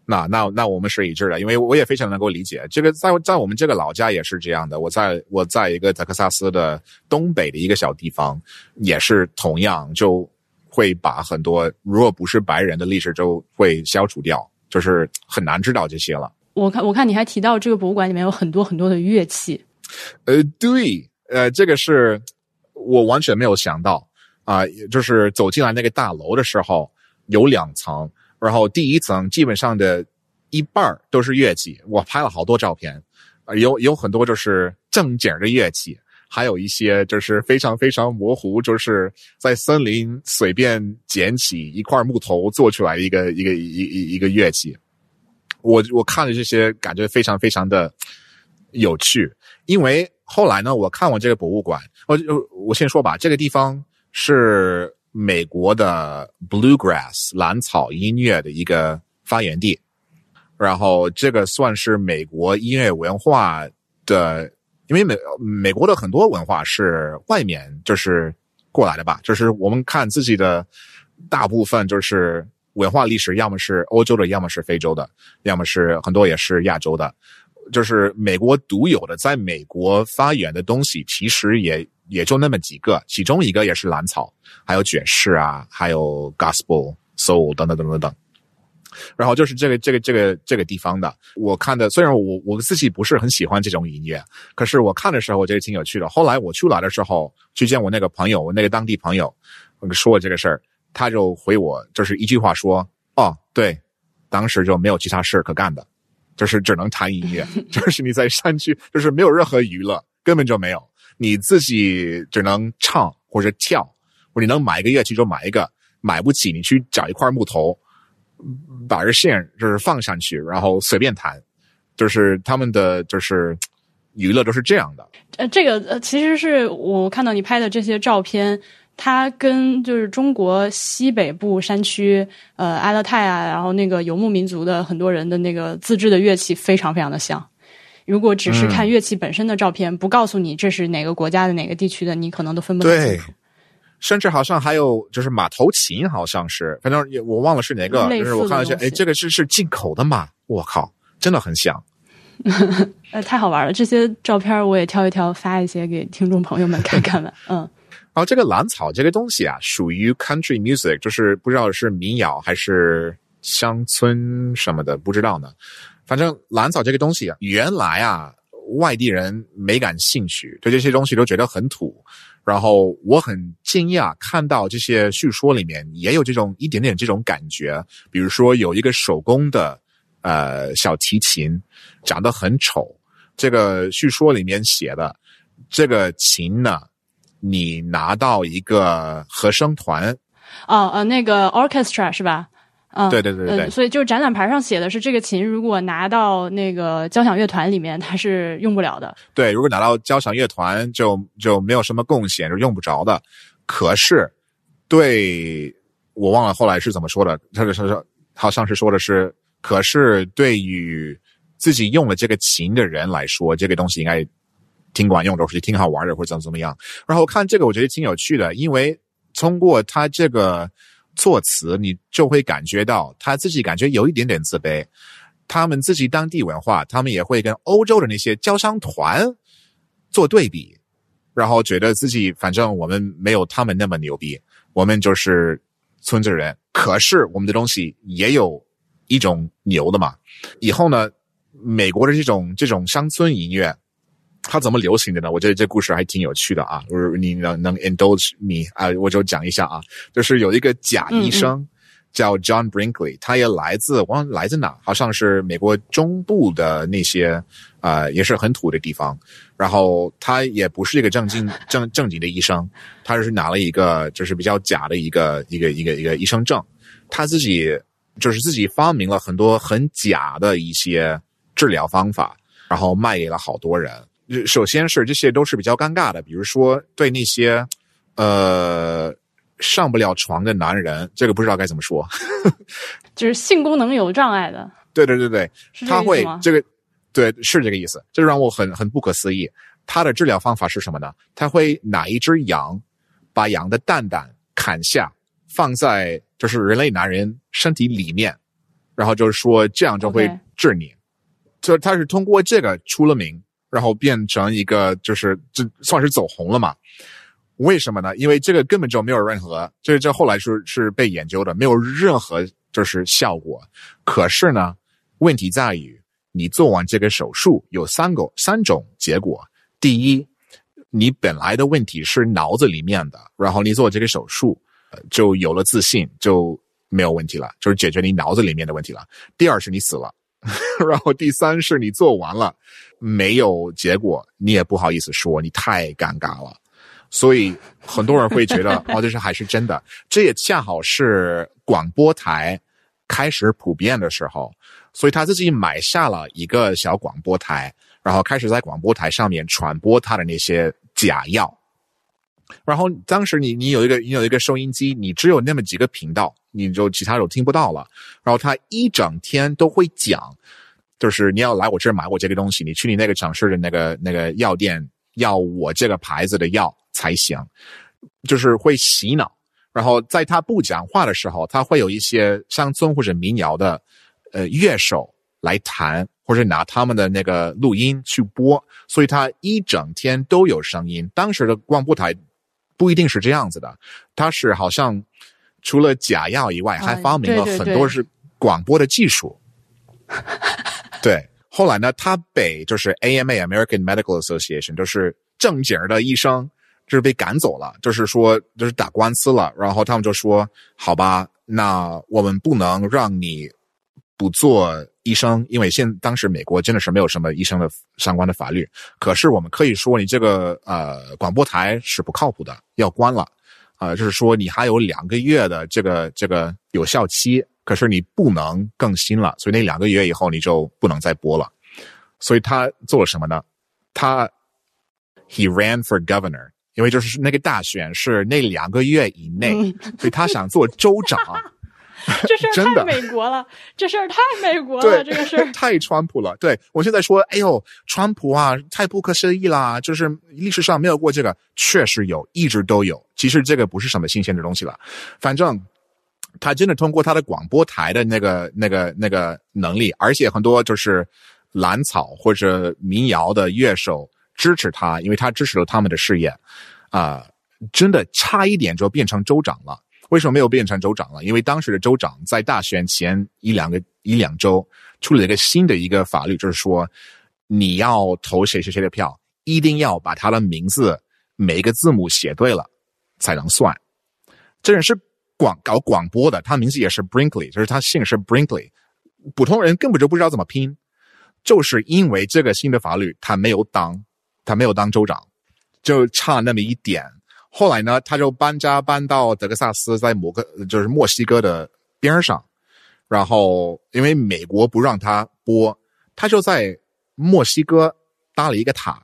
那那那我们是一致的，因为我也非常能够理解这个，在在我们这个老家也是这样的。我在我在一个德克萨斯的东北的一个小地方，也是同样就会把很多如果不是白人的历史就会消除掉，就是很难知道这些了。我看我看你还提到这个博物馆里面有很多很多的乐器。呃，对，呃，这个是。我完全没有想到，啊，就是走进来那个大楼的时候，有两层，然后第一层基本上的一半都是乐器，我拍了好多照片，有有很多就是正经的乐器，还有一些就是非常非常模糊，就是在森林随便捡起一块木头做出来一个一个一一一个乐器，我我看了这些，感觉非常非常的有趣，因为。后来呢，我看完这个博物馆，我我先说吧，这个地方是美国的 bluegrass 蓝草音乐的一个发源地，然后这个算是美国音乐文化的，因为美美国的很多文化是外面就是过来的吧，就是我们看自己的大部分就是文化历史，要么是欧洲的，要么是非洲的，要么是很多也是亚洲的。就是美国独有的，在美国发源的东西，其实也也就那么几个，其中一个也是蓝草，还有爵士啊，还有 gospel soul 等等等等等。然后就是这个这个这个这个地方的，我看的虽然我我自己不是很喜欢这种音乐，可是我看的时候我觉得挺有趣的。后来我出来的时候去见我那个朋友，我那个当地朋友，说这个事儿，他就回我就是一句话说：“哦，对，当时就没有其他事可干的。”就是只能弹音乐，就是你在山区，就是没有任何娱乐，根本就没有。你自己只能唱或者跳，或者你能买一个乐器就买一个，买不起你去找一块木头，把这线就是放上去，然后随便弹。就是他们的就是娱乐都是这样的。呃，这个呃，其实是我看到你拍的这些照片。它跟就是中国西北部山区，呃，阿勒泰啊，然后那个游牧民族的很多人的那个自制的乐器非常非常的像。如果只是看乐器本身的照片，不告诉你这是哪个国家的哪个地区的，你可能都分不清楚。甚至好像还有就是马头琴，好像是，反正也我忘了是哪个。就是我看了一下，哎，这个是是进口的嘛？我靠，真的很像。呃，太好玩了！这些照片我也挑一挑发一些给听众朋友们看看吧。嗯。然后这个蓝草这个东西啊，属于 country music，就是不知道是民谣还是乡村什么的，不知道呢。反正蓝草这个东西啊，原来啊外地人没感兴趣，对这些东西都觉得很土。然后我很惊讶看到这些叙说里面也有这种一点点这种感觉，比如说有一个手工的呃小提琴，长得很丑。这个叙说里面写的这个琴呢。你拿到一个和声团，哦呃，那个 orchestra 是吧？嗯，对对对对。所以就是展览牌上写的是这个琴，如果拿到那个交响乐团里面，它是用不了的。对，如果拿到交响乐团，就就没有什么贡献，就用不着的。可是，对我忘了后来是怎么说的，他是说好像是说的是，可是对于自己用了这个琴的人来说，这个东西应该。挺管用的，或者挺好玩的，或者怎么怎么样。然后看这个，我觉得挺有趣的，因为通过他这个措辞，你就会感觉到他自己感觉有一点点自卑。他们自己当地文化，他们也会跟欧洲的那些交商团做对比，然后觉得自己反正我们没有他们那么牛逼，我们就是村子人。可是我们的东西也有一种牛的嘛。以后呢，美国的这种这种乡村音乐。它怎么流行的呢？我觉得这故事还挺有趣的啊！如果你能能 indulge me 啊，我就讲一下啊。就是有一个假医生叫 John Brinkley，他也来自忘来自哪？好像是美国中部的那些啊，也是很土的地方。然后他也不是一个正经 正正经的医生，他是拿了一个就是比较假的一个一个一个一个医生证。他自己就是自己发明了很多很假的一些治疗方法，然后卖给了好多人。首先是这些都是比较尴尬的，比如说对那些呃上不了床的男人，这个不知道该怎么说，就是性功能有障碍的。对对对对，他会这个对是这个意思，这让我很很不可思议。他的治疗方法是什么呢？他会拿一只羊，把羊的蛋蛋砍下，放在就是人类男人身体里面，然后就是说这样就会治你。就他是通过这个出了名。然后变成一个，就是这算是走红了嘛？为什么呢？因为这个根本就没有任何，这这后来是是被研究的，没有任何就是效果。可是呢，问题在于你做完这个手术有三个三种结果：第一，你本来的问题是脑子里面的，然后你做这个手术就有了自信，就没有问题了，就是解决你脑子里面的问题了。第二是你死了。然后第三是你做完了没有结果，你也不好意思说，你太尴尬了。所以很多人会觉得 哦，这是还是真的。这也恰好是广播台开始普遍的时候，所以他自己买下了一个小广播台，然后开始在广播台上面传播他的那些假药。然后当时你你有一个你有一个收音机，你只有那么几个频道，你就其他都听不到了。然后他一整天都会讲，就是你要来我这儿买我这个东西，你去你那个城市的那个那个药店要我这个牌子的药才行，就是会洗脑。然后在他不讲话的时候，他会有一些乡村或者民谣的呃乐手来弹，或者拿他们的那个录音去播，所以他一整天都有声音。当时的广播台。不一定是这样子的，他是好像除了假药以外，还发明了很多是广播的技术。对，后来呢，他被就是 AMA American Medical Association，就是正经的医生，就是被赶走了，就是说就是打官司了，然后他们就说，好吧，那我们不能让你不做。医生，因为现当时美国真的是没有什么医生的相关的法律，可是我们可以说你这个呃广播台是不靠谱的，要关了，啊，就是说你还有两个月的这个这个有效期，可是你不能更新了，所以那两个月以后你就不能再播了。所以他做了什么呢？他 he ran for governor，因为就是那个大选是那两个月以内，所以他想做州长。这事儿太美国了，这事儿太美国了，这个事儿 太川普了。对我现在说，哎呦，川普啊，太不可思议啦！就是历史上没有过这个，确实有，一直都有。其实这个不是什么新鲜的东西了。反正他真的通过他的广播台的那个、那个、那个能力，而且很多就是蓝草或者民谣的乐手支持他，因为他支持了他们的事业啊，真的差一点就变成州长了。为什么没有变成州长了？因为当时的州长在大选前一两个一两周出了一个新的一个法律，就是说你要投谁谁谁的票，一定要把他的名字每一个字母写对了才能算。这人是广搞广播的，他名字也是 Brinkley，就是他姓是 Brinkley，普通人根本就不知道怎么拼。就是因为这个新的法律，他没有当，他没有当州长，就差那么一点。后来呢，他就搬家搬到德克萨斯，在某个就是墨西哥的边上，然后因为美国不让他播，他就在墨西哥搭了一个塔，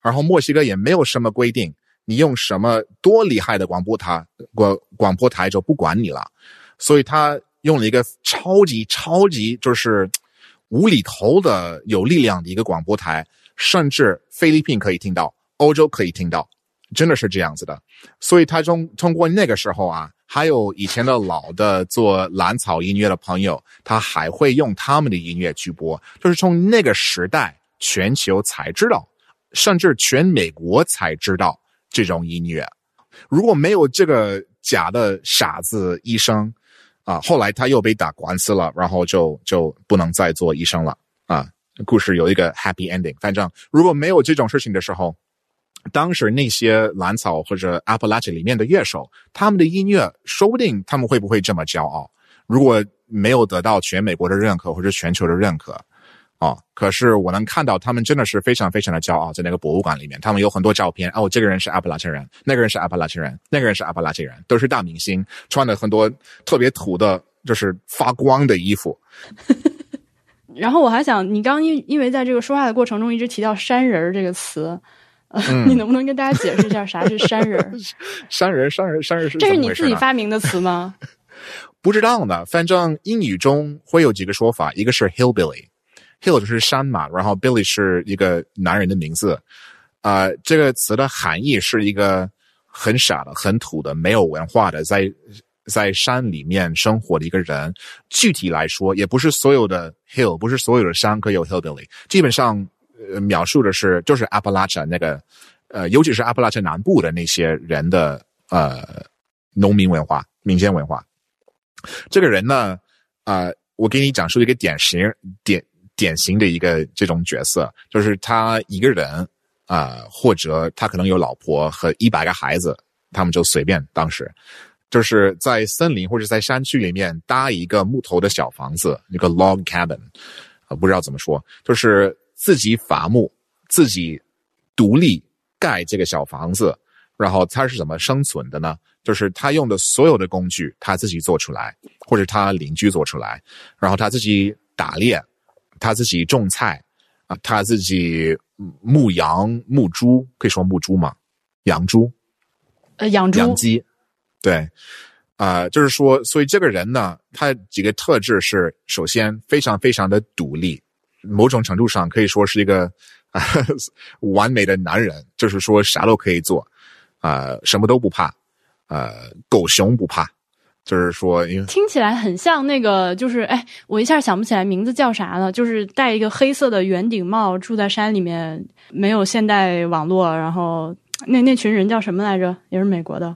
然后墨西哥也没有什么规定，你用什么多厉害的广播塔广广播台就不管你了，所以他用了一个超级超级就是无厘头的有力量的一个广播台，甚至菲律宾可以听到，欧洲可以听到。真的是这样子的，所以他中通过那个时候啊，还有以前的老的做蓝草音乐的朋友，他还会用他们的音乐去播，就是从那个时代，全球才知道，甚至全美国才知道这种音乐。如果没有这个假的傻子医生啊，后来他又被打官司了，然后就就不能再做医生了啊。故事有一个 happy ending。反正如果没有这种事情的时候，当时那些蓝草或者 Appalachia 里面的乐手，他们的音乐说不定他们会不会这么骄傲？如果没有得到全美国的认可或者全球的认可，哦，可是我能看到他们真的是非常非常的骄傲，在那个博物馆里面，他们有很多照片。哦，这个人是阿布拉契人，那个人是阿布拉契人，那个人是阿布拉契人，都是大明星，穿的很多特别土的，就是发光的衣服。然后我还想，你刚因因为在这个说话的过程中一直提到“山人”这个词，你能不能跟大家解释一下啥是山人？山人，山人，山人是这是你自己发明的词吗？不知道呢，反正英语中会有几个说法，一个是 hillbilly，hill 就是山嘛，然后 billy 是一个男人的名字，啊，这个词的含义是一个很傻的、很土的、没有文化的，在。在山里面生活的一个人，具体来说，也不是所有的 hill，不是所有的山可以有 hillbilly。基本上，呃，呃描述的是就是 Appalachia 那个，呃，尤其是 Appalachia 南部的那些人的呃农民文化、民间文化。这个人呢，啊，我给你讲述一个典型、典典型的一个这种角色，就是他一个人啊，或者他可能有老婆和一百个孩子，他们就随便当时。就是在森林或者在山区里面搭一个木头的小房子，一个 log cabin，啊，不知道怎么说，就是自己伐木，自己独立盖这个小房子，然后他是怎么生存的呢？就是他用的所有的工具他自己做出来，或者他邻居做出来，然后他自己打猎，他自己种菜，啊，他自己牧羊牧猪，可以说牧猪吗？养猪，呃，养猪，养鸡。对，啊，就是说，所以这个人呢，他几个特质是：首先，非常非常的独立，某种程度上可以说是一个啊 完美的男人，就是说啥都可以做，啊，什么都不怕，呃，狗熊不怕，就是说，因为听起来很像那个，就是哎，我一下想不起来名字叫啥了，就是戴一个黑色的圆顶帽，住在山里面，没有现代网络，然后。那那群人叫什么来着？也是美国的。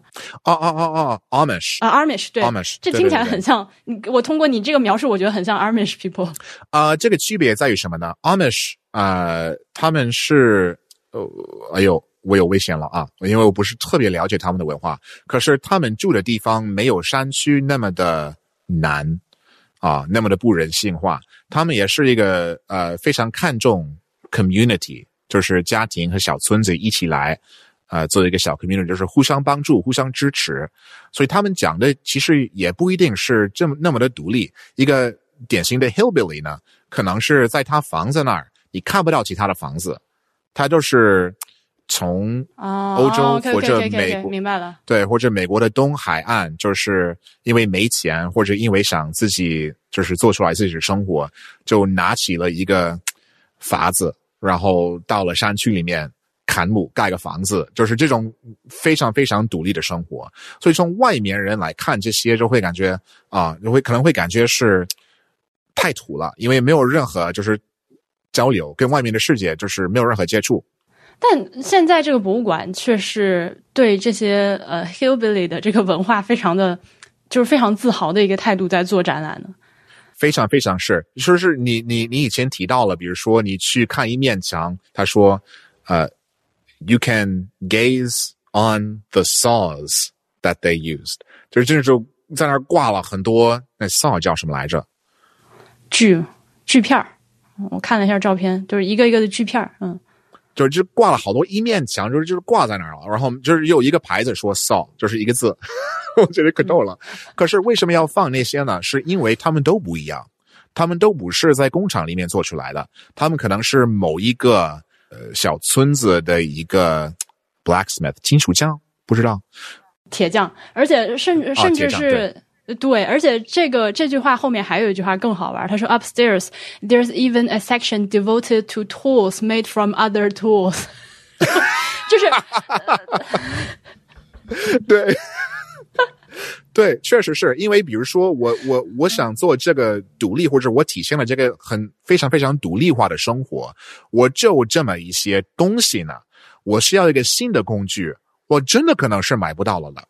哦哦哦哦，Amish 啊，Amish 对，Amish，这听起来很像。你我通过你这个描述，我觉得很像 Amish people。啊，这个区别在于什么呢？Amish 啊，他们是呃，哎呦，我有危险了啊！因为我不是特别了解他们的文化，可是他们住的地方没有山区那么的难啊，那么的不人性化。他们也是一个呃非常看重 community，就是家庭和小村子一起来。呃，做一个小 community，就是互相帮助、互相支持，所以他们讲的其实也不一定是这么那么的独立。一个典型的 hillbilly 呢，可能是在他房子那儿，你看不到其他的房子，他就是从欧洲或者美国，明白了，对，或者美国的东海岸，就是因为没钱或者因为想自己就是做出来自己的生活，就拿起了一个法子，然后到了山区里面。砍木盖个房子，就是这种非常非常独立的生活。所以从外面人来看这些，就会感觉啊，就会可能会感觉是太土了，因为没有任何就是交流，跟外面的世界就是没有任何接触。但现在这个博物馆却是对这些呃 hillbilly 的这个文化非常的，就是非常自豪的一个态度在做展览呢。非常非常是，说是你你你以前提到了，比如说你去看一面墙，他说呃。You can gaze on the saws that they used，就是这时候在那儿挂了很多那 saw 叫什么来着？锯锯片儿。我看了一下照片，就是一个一个的锯片儿。嗯，就是就挂了好多一面墙，就是就是挂在那儿了。然后就是有一个牌子说 saw，就是一个字，我觉得可逗了。可是为什么要放那些呢？是因为他们都不一样，他们都不是在工厂里面做出来的，他们可能是某一个。呃，小村子的一个 blacksmith 金属匠，不知道铁匠，而且甚甚至是对，而且这个这句话后面还有一句话更好玩，他说 upstairs there's even a section devoted to tools made from other tools，就是对。对，确实是。因为，比如说我我我想做这个独立，或者我体现了这个很非常非常独立化的生活，我就这么一些东西呢，我需要一个新的工具，我真的可能是买不到了了，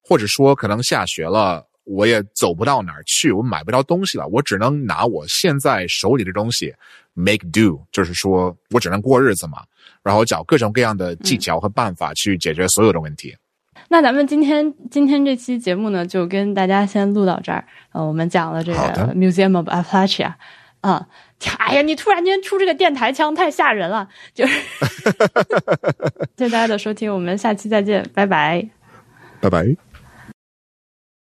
或者说可能下雪了，我也走不到哪儿去，我买不到东西了，我只能拿我现在手里的东西 make do，就是说我只能过日子嘛，然后找各种各样的技巧和办法去解决所有的问题。那咱们今天今天这期节目呢，就跟大家先录到这儿。呃，我们讲了这个 Museum of Appalachia。啊，哎呀，你突然间出这个电台腔，太吓人了。就是，谢谢大家的收听，我们下期再见，拜拜，拜拜。